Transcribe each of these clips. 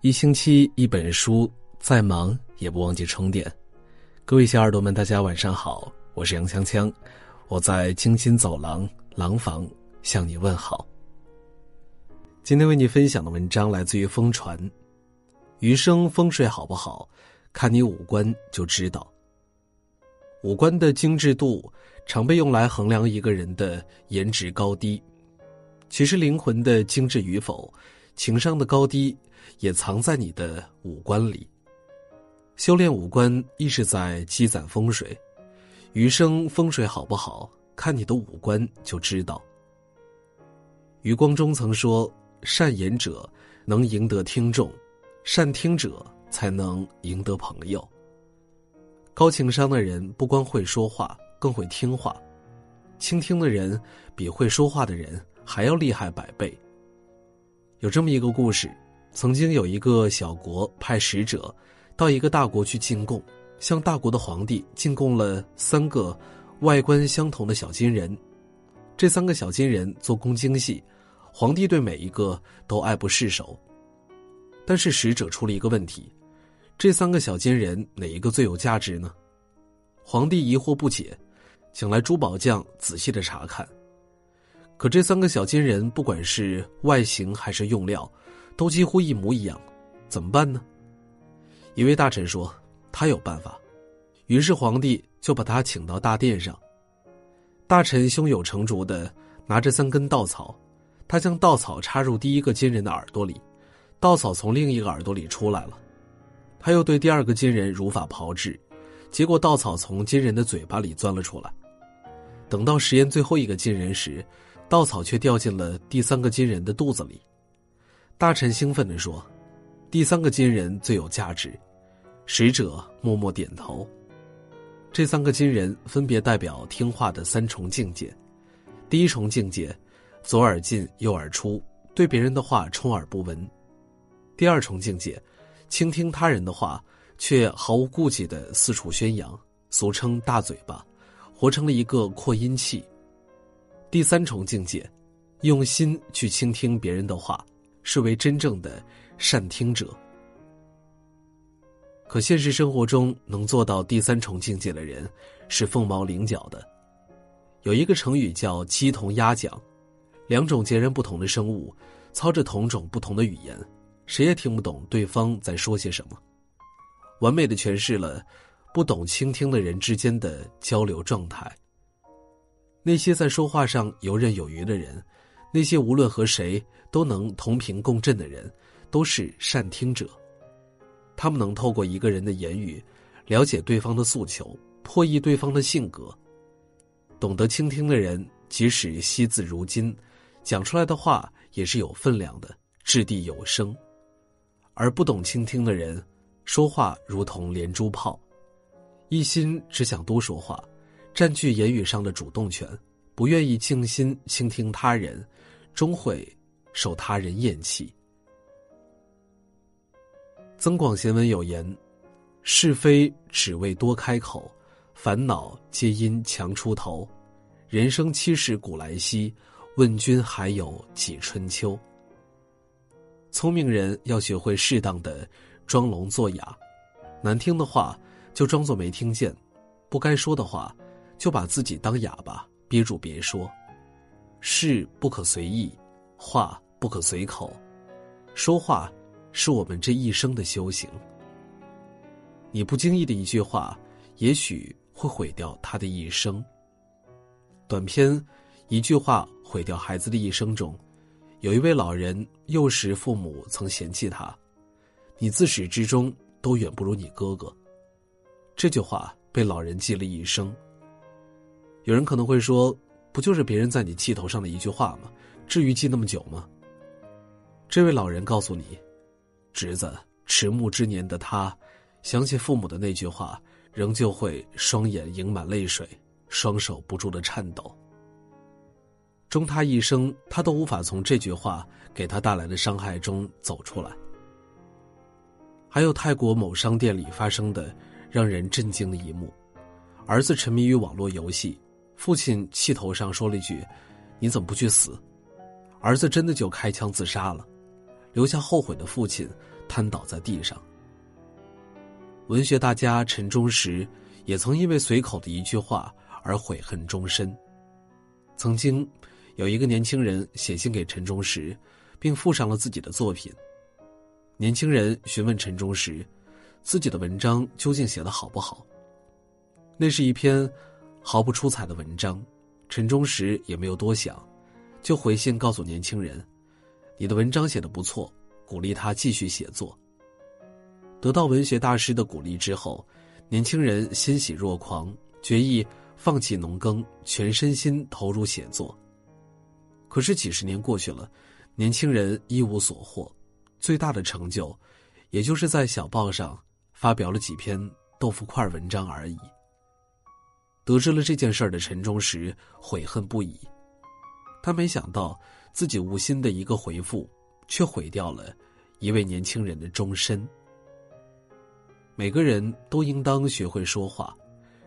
一星期一本书，再忙也不忘记充电。各位小耳朵们，大家晚上好，我是杨锵锵，我在京津走廊廊坊向你问好。今天为你分享的文章来自于风传，余生风水好不好，看你五官就知道。五官的精致度常被用来衡量一个人的颜值高低，其实灵魂的精致与否，情商的高低。也藏在你的五官里。修炼五官，亦是在积攒风水。余生风水好不好，看你的五官就知道。余光中曾说：“善言者能赢得听众，善听者才能赢得朋友。”高情商的人不光会说话，更会听话。倾听的人比会说话的人还要厉害百倍。有这么一个故事。曾经有一个小国派使者到一个大国去进贡，向大国的皇帝进贡了三个外观相同的小金人。这三个小金人做工精细，皇帝对每一个都爱不释手。但是使者出了一个问题：这三个小金人哪一个最有价值呢？皇帝疑惑不解，请来珠宝匠仔细的查看。可这三个小金人不管是外形还是用料。都几乎一模一样，怎么办呢？一位大臣说：“他有办法。”于是皇帝就把他请到大殿上。大臣胸有成竹的拿着三根稻草，他将稻草插入第一个金人的耳朵里，稻草从另一个耳朵里出来了。他又对第二个金人如法炮制，结果稻草从金人的嘴巴里钻了出来。等到实验最后一个金人时，稻草却掉进了第三个金人的肚子里。大臣兴奋地说：“第三个金人最有价值。”使者默默点头。这三个金人分别代表听话的三重境界：第一重境界，左耳进右耳出，对别人的话充耳不闻；第二重境界，倾听他人的话却毫无顾忌的四处宣扬，俗称大嘴巴，活成了一个扩音器；第三重境界，用心去倾听别人的话。是为真正的善听者。可现实生活中，能做到第三重境界的人是凤毛麟角的。有一个成语叫“鸡同鸭讲”，两种截然不同的生物，操着同种不同的语言，谁也听不懂对方在说些什么，完美的诠释了不懂倾听的人之间的交流状态。那些在说话上游刃有余的人。那些无论和谁都能同频共振的人，都是善听者。他们能透过一个人的言语，了解对方的诉求，破译对方的性格。懂得倾听的人，即使惜字如金，讲出来的话也是有分量的，掷地有声；而不懂倾听的人，说话如同连珠炮，一心只想多说话，占据言语上的主动权，不愿意静心倾听他人。终会受他人厌弃。增广贤文有言：“是非只为多开口，烦恼皆因强出头。人生七十古来稀，问君还有几春秋。”聪明人要学会适当的装聋作哑，难听的话就装作没听见，不该说的话就把自己当哑巴，憋住别说。事不可随意，话不可随口。说话是我们这一生的修行。你不经意的一句话，也许会毁掉他的一生。短篇，一句话毁掉孩子的一生中，有一位老人幼时父母曾嫌弃他：“你自始至终都远不如你哥哥。”这句话被老人记了一生。有人可能会说。不就是别人在你气头上的一句话吗？至于记那么久吗？这位老人告诉你，侄子，迟暮之年的他，想起父母的那句话，仍旧会双眼盈满泪水，双手不住的颤抖。终他一生，他都无法从这句话给他带来的伤害中走出来。还有泰国某商店里发生的让人震惊的一幕：儿子沉迷于网络游戏。父亲气头上说了一句：“你怎么不去死？”儿子真的就开枪自杀了，留下后悔的父亲瘫倒在地上。文学大家陈忠实也曾因为随口的一句话而悔恨终身。曾经，有一个年轻人写信给陈忠实，并附上了自己的作品。年轻人询问陈忠实，自己的文章究竟写的好不好？那是一篇毫不出彩的文章，陈忠实也没有多想，就回信告诉年轻人：“你的文章写的不错，鼓励他继续写作。”得到文学大师的鼓励之后，年轻人欣喜若狂，决意放弃农耕，全身心投入写作。可是几十年过去了，年轻人一无所获，最大的成就，也就是在小报上发表了几篇豆腐块文章而已。得知了这件事儿的陈忠实悔恨不已，他没想到自己无心的一个回复，却毁掉了一位年轻人的终身。每个人都应当学会说话，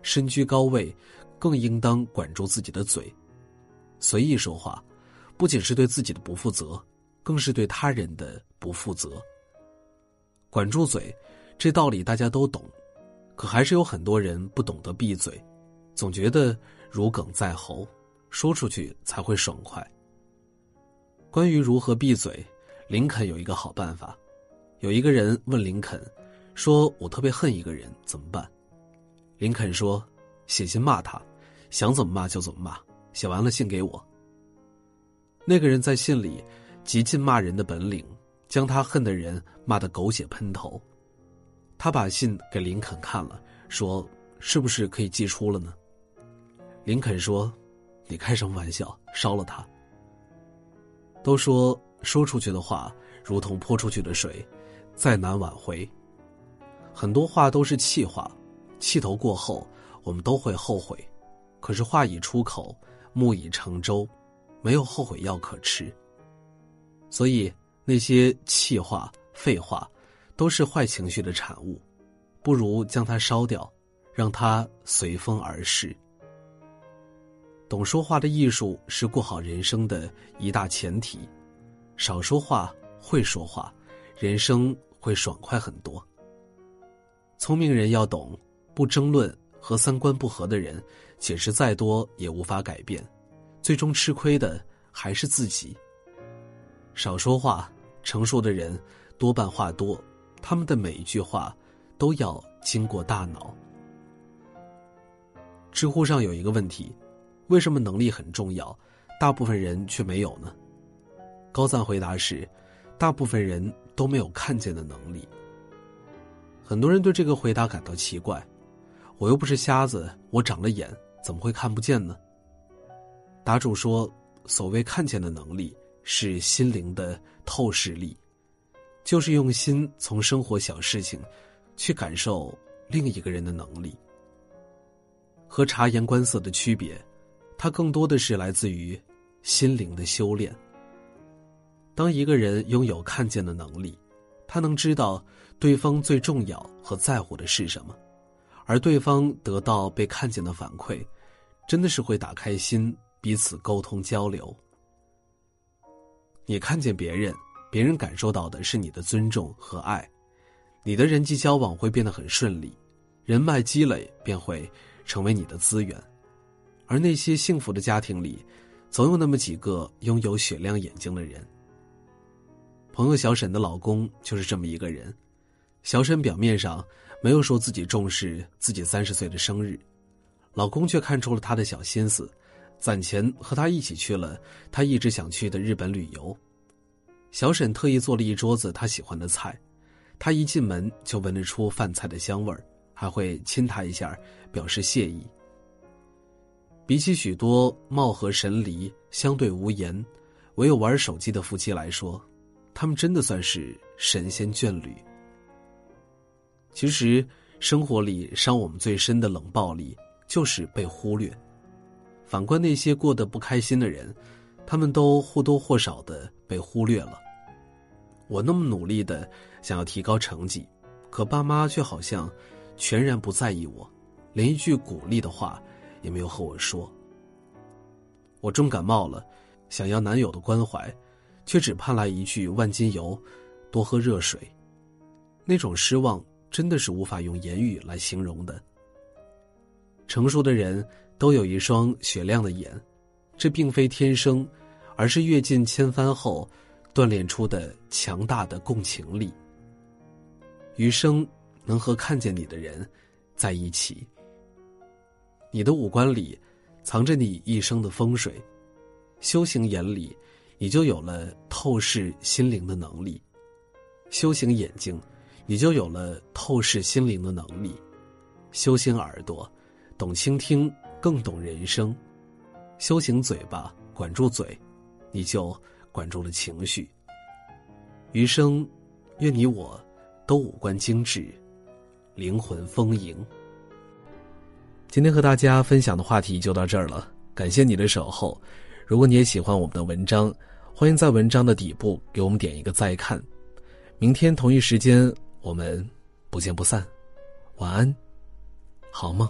身居高位，更应当管住自己的嘴。随意说话，不仅是对自己的不负责，更是对他人的不负责。管住嘴，这道理大家都懂，可还是有很多人不懂得闭嘴，总觉得如鲠在喉，说出去才会爽快。关于如何闭嘴，林肯有一个好办法。有一个人问林肯。说我特别恨一个人，怎么办？林肯说：“写信骂他，想怎么骂就怎么骂。写完了信给我。”那个人在信里极尽骂人的本领，将他恨的人骂得狗血喷头。他把信给林肯看了，说：“是不是可以寄出了呢？”林肯说：“你开什么玩笑？烧了他。”都说说出去的话如同泼出去的水，再难挽回。很多话都是气话，气头过后，我们都会后悔。可是话已出口，木已成舟，没有后悔药可吃。所以那些气话、废话，都是坏情绪的产物，不如将它烧掉，让它随风而逝。懂说话的艺术是过好人生的一大前提，少说话，会说话，人生会爽快很多。聪明人要懂，不争论和三观不合的人，解释再多也无法改变，最终吃亏的还是自己。少说话，成熟的人多半话多，他们的每一句话都要经过大脑。知乎上有一个问题：为什么能力很重要，大部分人却没有呢？高赞回答是：大部分人都没有看见的能力。很多人对这个回答感到奇怪，我又不是瞎子，我长了眼，怎么会看不见呢？答主说，所谓看见的能力，是心灵的透视力，就是用心从生活小事情，去感受另一个人的能力。和察言观色的区别，它更多的是来自于心灵的修炼。当一个人拥有看见的能力。他能知道对方最重要和在乎的是什么，而对方得到被看见的反馈，真的是会打开心，彼此沟通交流。你看见别人，别人感受到的是你的尊重和爱，你的人际交往会变得很顺利，人脉积累便会成为你的资源。而那些幸福的家庭里，总有那么几个拥有雪亮眼睛的人。朋友小沈的老公就是这么一个人。小沈表面上没有说自己重视自己三十岁的生日，老公却看出了他的小心思，攒钱和他一起去了他一直想去的日本旅游。小沈特意做了一桌子他喜欢的菜，他一进门就闻得出饭菜的香味儿，还会亲他一下表示谢意。比起许多貌合神离、相对无言、唯有玩手机的夫妻来说，他们真的算是神仙眷侣。其实，生活里伤我们最深的冷暴力，就是被忽略。反观那些过得不开心的人，他们都或多或少的被忽略了。我那么努力的想要提高成绩，可爸妈却好像全然不在意我，连一句鼓励的话也没有和我说。我重感冒了，想要男友的关怀。却只盼来一句万金油，多喝热水。那种失望真的是无法用言语来形容的。成熟的人都有一双雪亮的眼，这并非天生，而是阅尽千帆后锻炼出的强大的共情力。余生能和看见你的人在一起。你的五官里藏着你一生的风水，修行眼里，你就有了透视心灵的能力；修行眼睛，你就有了透视心灵的能力；修行耳朵，懂倾听，更懂人生；修行嘴巴，管住嘴，你就管住了情绪。余生，愿你我。都五官精致，灵魂丰盈。今天和大家分享的话题就到这儿了，感谢你的守候。如果你也喜欢我们的文章，欢迎在文章的底部给我们点一个再看。明天同一时间，我们不见不散。晚安，好梦。